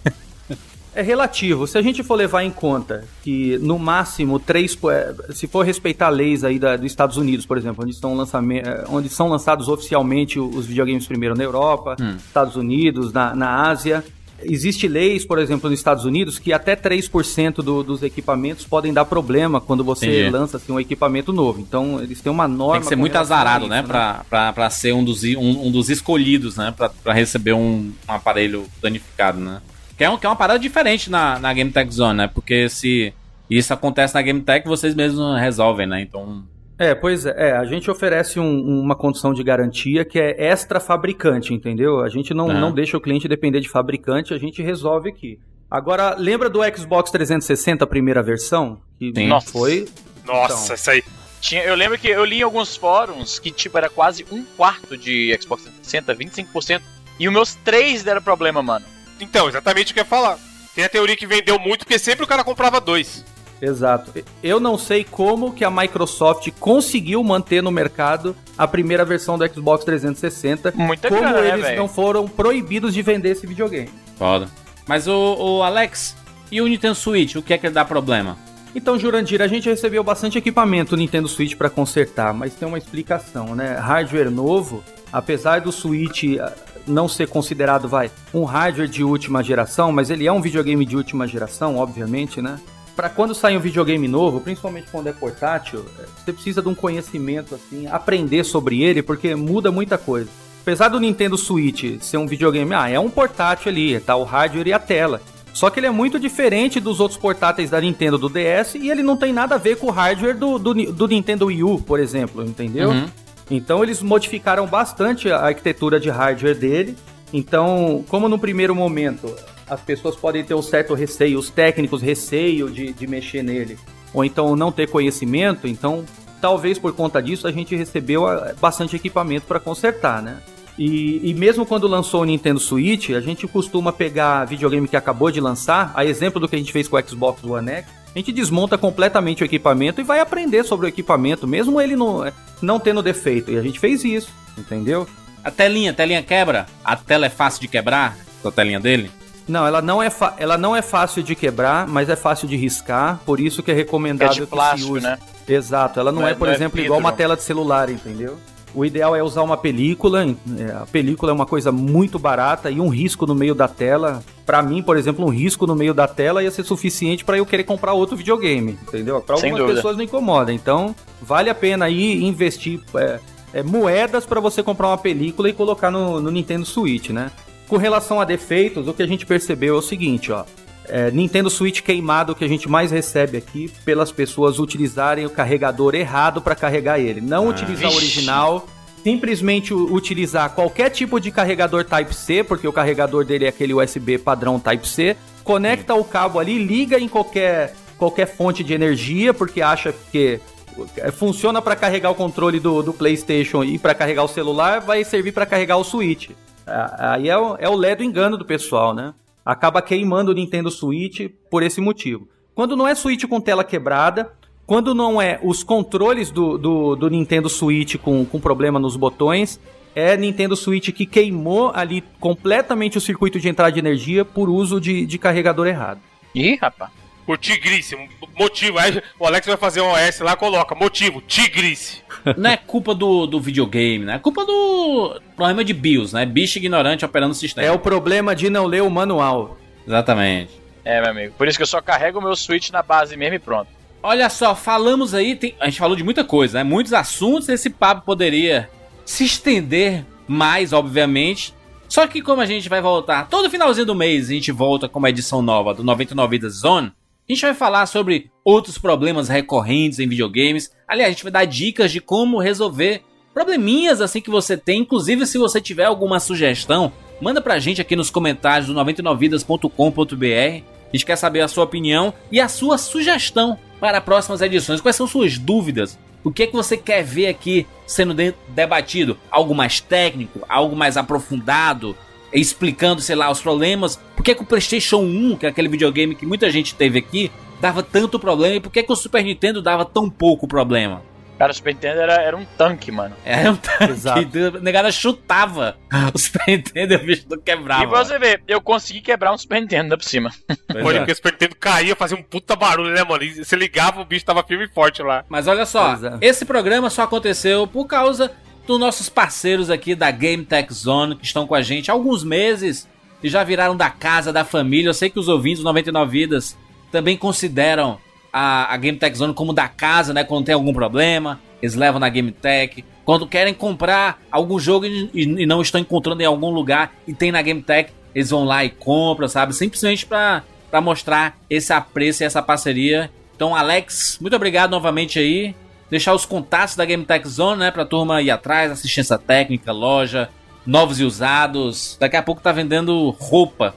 É relativo. Se a gente for levar em conta que no máximo três, é, se for respeitar leis aí da, dos Estados Unidos, por exemplo, onde, estão é, onde são lançados oficialmente os videogames primeiro na Europa, Estados Unidos, na, na Ásia. Existe leis, por exemplo, nos Estados Unidos que até 3% do, dos equipamentos podem dar problema quando você Entendi. lança assim, um equipamento novo. Então, eles têm uma norma. Tem que ser muito azarado, isso, né? Pra, pra, pra ser um dos, um, um dos escolhidos, né? Pra, pra receber um, um aparelho danificado, né? Que é, um, que é uma parada diferente na, na Game Tech Zone, né? Porque se isso acontece na Game Tech, vocês mesmos resolvem, né? Então. É, pois é, é, a gente oferece um- uma condição de garantia que é extra fabricante, entendeu? A gente não, Ah. não deixa o cliente depender de fabricante, a gente resolve aqui. Agora, lembra do Xbox 360, a primeira versão? Que Sim. Nossa. foi. Nossa, Então. isso aí. Tinha, eu lembro que eu li em alguns fóruns que, tipo, era quase um quarto de Xbox 360, 25%. E os meus três deram problema, mano. Então, exatamente o que eu ia falar. Tem a teoria que vendeu muito, porque sempre o cara comprava dois. Exato. Eu não sei como que a Microsoft conseguiu manter no mercado a primeira versão do Xbox 360. Muita como grana, né, eles velho? não foram proibidos de vender esse videogame. Foda. Mas o, o Alex, e o Nintendo Switch, o que é que dá problema? Então, Jurandir, a gente recebeu bastante equipamento Nintendo Switch para consertar, mas tem uma explicação, né? Hardware novo, apesar do Switch ah, não ser considerado, vai, um hardware de última geração, mas ele é um videogame de última geração, obviamente, né? Para quando sai um videogame novo, principalmente quando é portátil, eh, você precisa de um conhecimento assim, aprender sobre ele, porque muda muita coisa. Apesar do Nintendo Switch ser um videogame, ah, é um portátil ali, tá o hardware e a tela. Só que ele é muito diferente dos outros portáteis da Nintendo do DS e ele não tem nada a ver com o hardware do, do, do Nintendo Wii U, por exemplo, entendeu? Uhum. Então eles modificaram bastante a arquitetura de hardware dele. Então, como no primeiro momento as pessoas podem ter um certo receio, os técnicos receio de, de mexer nele, ou então não ter conhecimento, então talvez por conta disso a gente recebeu ah, bastante equipamento para consertar, né? E, e, mesmo quando lançou o Nintendo Switch, a gente costuma pegar videogame que acabou de lançar, a exemplo do que a gente fez com o Xbox One X, a gente desmonta completamente o equipamento e vai aprender sobre o equipamento, mesmo ele não, não tendo defeito. E a gente fez isso, entendeu? A telinha, a telinha quebra? A tela é fácil de quebrar? A telinha dele? Não, ela não, é ela não é fácil de quebrar, mas é fácil de riscar, por isso que é recomendável é de plástico, que se use. Né? Exato, ela não, não é, é, por não é exemplo, é igual uma tela de celular, entendeu? O ideal é usar uma película. É, a película é uma coisa muito barata e um risco no meio da tela. Para mim, por exemplo, um risco no meio da tela ia ser suficiente para eu querer comprar outro videogame, entendeu? Para algumas pessoas não incomoda. Então, vale a pena aí investir é, é, moedas para você comprar uma película e colocar no, no Nintendo Switch, né? Com relação a defeitos, o que a gente percebeu é o seguinte, ó. É, Nintendo Switch queimado que a gente mais recebe aqui pelas pessoas utilizarem o carregador errado para carregar ele. Não ah, utilizar o original, simplesmente utilizar qualquer tipo de carregador Type-C, porque o carregador dele é aquele USB padrão Type-C, conecta Sim. o cabo ali, liga em qualquer, qualquer fonte de energia, porque acha que é, funciona para carregar o controle do, do PlayStation e para carregar o celular, vai servir para carregar o Switch. Aí é o, é o lé do engano do pessoal, né? Acaba queimando o Nintendo Switch por esse motivo. Quando não é Switch com tela quebrada, quando não é os controles do, do, do Nintendo Switch com, com problema nos botões, é Nintendo Switch que queimou ali completamente o circuito de entrada de energia por uso de, de carregador errado. Ih, rapaz por tigrice. Motivo. Aí o Alex vai fazer um OS lá, coloca motivo, tigrice. Não é culpa do, do videogame, né? É culpa do problema de BIOS, né? Bicho ignorante operando o sistema. É o problema de não ler o manual. Exatamente. É, meu amigo. Por isso que eu só carrego o meu Switch na base mesmo e pronto. Olha só, falamos aí, tem, a gente falou de muita coisa, né? Muitos assuntos, esse papo poderia se estender mais, obviamente. Só que como a gente vai voltar todo finalzinho do mês, a gente volta com uma edição nova do 99 Vidas Zone, a gente vai falar sobre outros problemas recorrentes em videogames. Aliás, a gente vai dar dicas de como resolver probleminhas assim que você tem. Inclusive, se você tiver alguma sugestão, manda pra gente aqui nos comentários do 99vidas.com.br. A gente quer saber a sua opinião e a sua sugestão para próximas edições. Quais são suas dúvidas? O que é que você quer ver aqui sendo debatido? Algo mais técnico? Algo mais aprofundado? Explicando, sei lá, os problemas. Por que, que o PlayStation 1, que é aquele videogame que muita gente teve aqui, dava tanto problema e por que, que o Super Nintendo dava tão pouco problema? Cara, o Super Nintendo era, era um tanque, mano. Era um tanque. Exato. A negada chutava o Super Nintendo e o bicho não quebrava. E pra você ver, eu consegui quebrar um Super Nintendo por cima. Pois Olha, é. porque o Super Nintendo caía, fazia um puta barulho, né, mano? E você ligava, o bicho tava firme e forte lá. Mas olha só, é. esse programa só aconteceu por causa dos nossos parceiros aqui da Game Tech Zone, que estão com a gente há alguns meses e já viraram da casa, da família. Eu sei que os ouvintes do 99 Vidas também consideram a, a Game Tech Zone como da casa, né? Quando tem algum problema, eles levam na Game Tech. Quando querem comprar algum jogo e, e não estão encontrando em algum lugar e tem na Game Tech, eles vão lá e compram, sabe? Simplesmente para mostrar esse apreço e essa parceria. Então, Alex, muito obrigado novamente aí deixar os contatos da Game Tech Zone, né, pra turma ir atrás, assistência técnica, loja, novos e usados. Daqui a pouco tá vendendo roupa.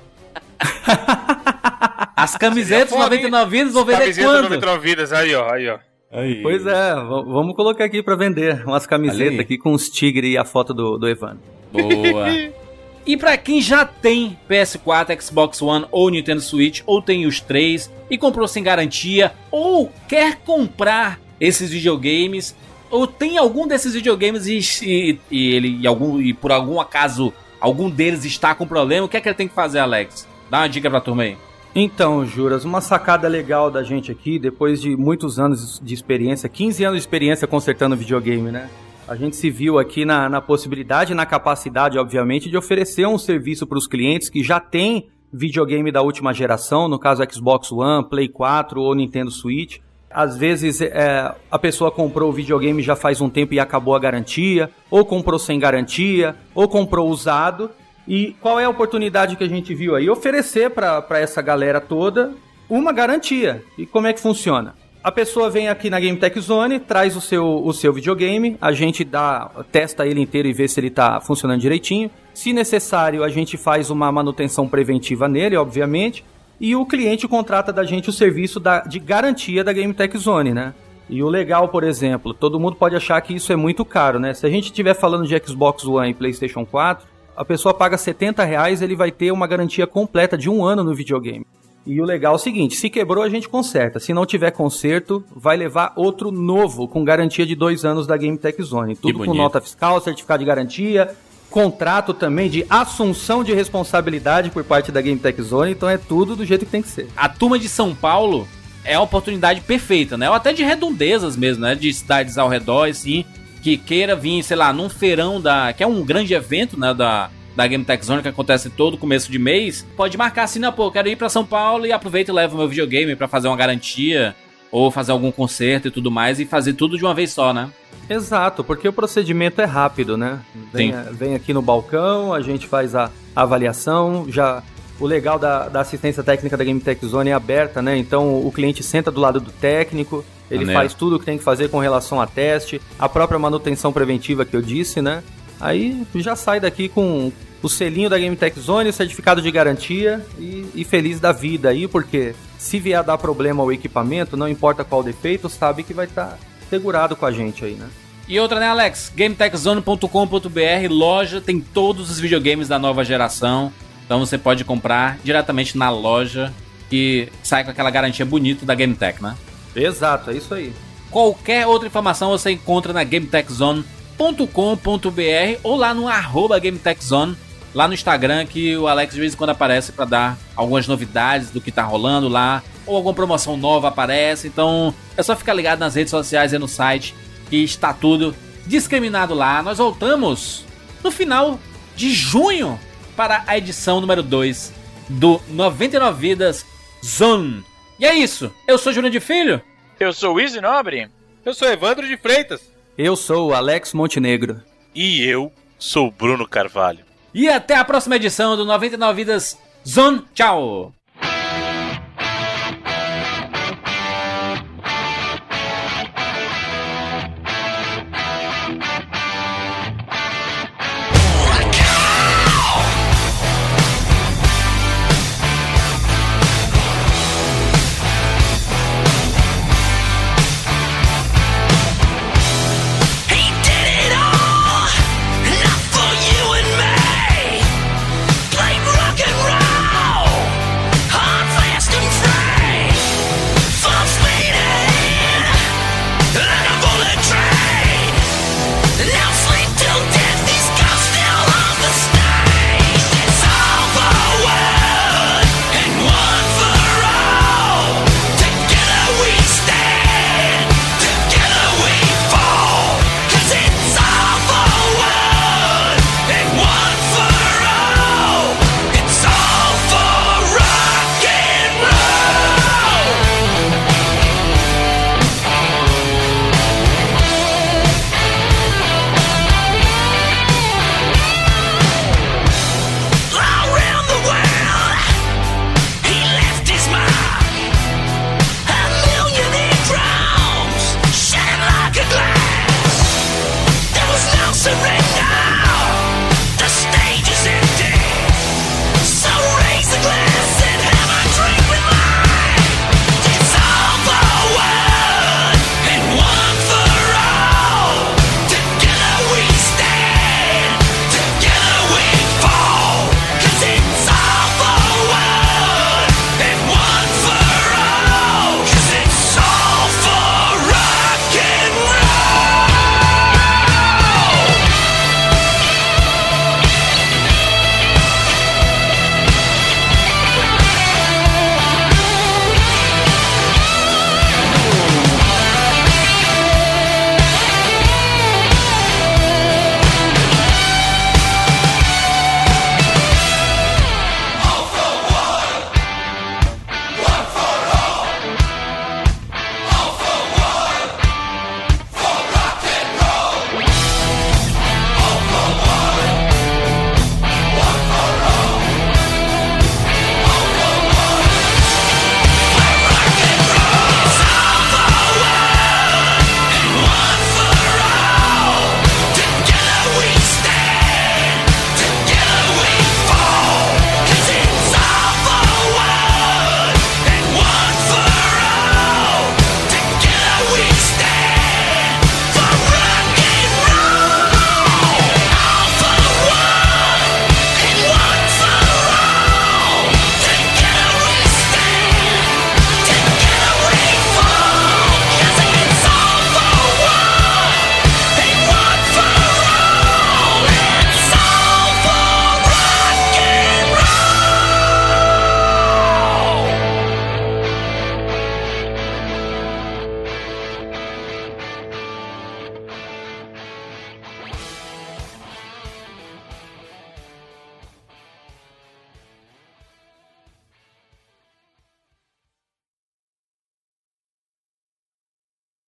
As camisetas 99 vidas vão vender Camiseta quando? 99 vidas, aí ó, aí ó. Aí. Pois é, vamos colocar aqui para vender umas camisetas aqui com os tigres e a foto do, do Evandro. Boa. e para quem já tem PS4, Xbox One ou Nintendo Switch, ou tem os três e comprou sem garantia, ou quer comprar esses videogames, ou tem algum desses videogames e, e, e ele e, algum, e por algum acaso algum deles está com problema, o que é que ele tem que fazer, Alex? Dá uma dica pra turma aí. Então, Juras, uma sacada legal da gente aqui, depois de muitos anos de experiência, 15 anos de experiência consertando videogame, né? A gente se viu aqui na, na possibilidade na capacidade, obviamente, de oferecer um serviço para os clientes que já têm videogame da última geração, no caso Xbox One, Play 4 ou Nintendo Switch. Às vezes é, a pessoa comprou o videogame já faz um tempo e acabou a garantia, ou comprou sem garantia, ou comprou usado. E qual é a oportunidade que a gente viu aí? Oferecer para essa galera toda uma garantia. E como é que funciona? A pessoa vem aqui na Game Tech Zone, traz o seu, o seu videogame, a gente dá, testa ele inteiro e vê se ele está funcionando direitinho. Se necessário, a gente faz uma manutenção preventiva nele, obviamente. E o cliente contrata da gente o serviço da, de garantia da Game Tech Zone, né? E o legal, por exemplo, todo mundo pode achar que isso é muito caro, né? Se a gente estiver falando de Xbox One e PlayStation 4, a pessoa paga 70 reais, ele vai ter uma garantia completa de um ano no videogame. E o legal é o seguinte: se quebrou, a gente conserta. Se não tiver conserto, vai levar outro novo, com garantia de dois anos da Game Tech Zone. Tudo com nota fiscal, certificado de garantia, contrato também de assunção de responsabilidade por parte da Game Tech Zone. Então é tudo do jeito que tem que ser. A turma de São Paulo é a oportunidade perfeita, né? Ou até de redondezas mesmo, né? De cidades ao redor, assim, que queira vir, sei lá, num feirão da. que é um grande evento, né? Da da Game Tech Zone que acontece todo começo de mês, pode marcar assim, na pô, quero ir para São Paulo e aproveita e leva o meu videogame para fazer uma garantia ou fazer algum conserto e tudo mais e fazer tudo de uma vez só, né? Exato, porque o procedimento é rápido, né? Vem, vem aqui no balcão, a gente faz a avaliação, já o legal da, da, assistência técnica da Game Tech Zone é aberta, né? Então o cliente senta do lado do técnico, ele faz tudo o que tem que fazer com relação a teste, a própria manutenção preventiva que eu disse, né? Aí já sai daqui com o selinho da Game Tech Zone, o certificado de garantia e, e, feliz da vida aí, porque se vier dar problema ao equipamento, não importa qual defeito, sabe que vai estar tá segurado com a gente aí, né? E outra, né, Alex? GameTechZone.com.br, loja, tem todos os videogames da nova geração. Então você pode comprar diretamente na loja e sai com aquela garantia bonita da GameTech, né? Exato, é isso aí. Qualquer outra informação você encontra na GameTechZone.com.br gametechzone.com.br ou lá no arroba GameTechZone, lá no Instagram, que o Alex de vez em quando aparece para dar algumas novidades do que tá rolando lá, ou alguma promoção nova aparece. Então é só ficar ligado nas redes sociais e no site, que está tudo discriminado lá. Nós voltamos no final de junho para a edição número 2 do 99 Vidas Zone. E é isso. Eu sou Júnior de Filho. Eu sou o Easy Nobre. Eu sou Evandro de Freitas. Eu sou o Alex Montenegro. E eu sou o Bruno Carvalho. E até a próxima edição do 99 Vidas Zone. Tchau!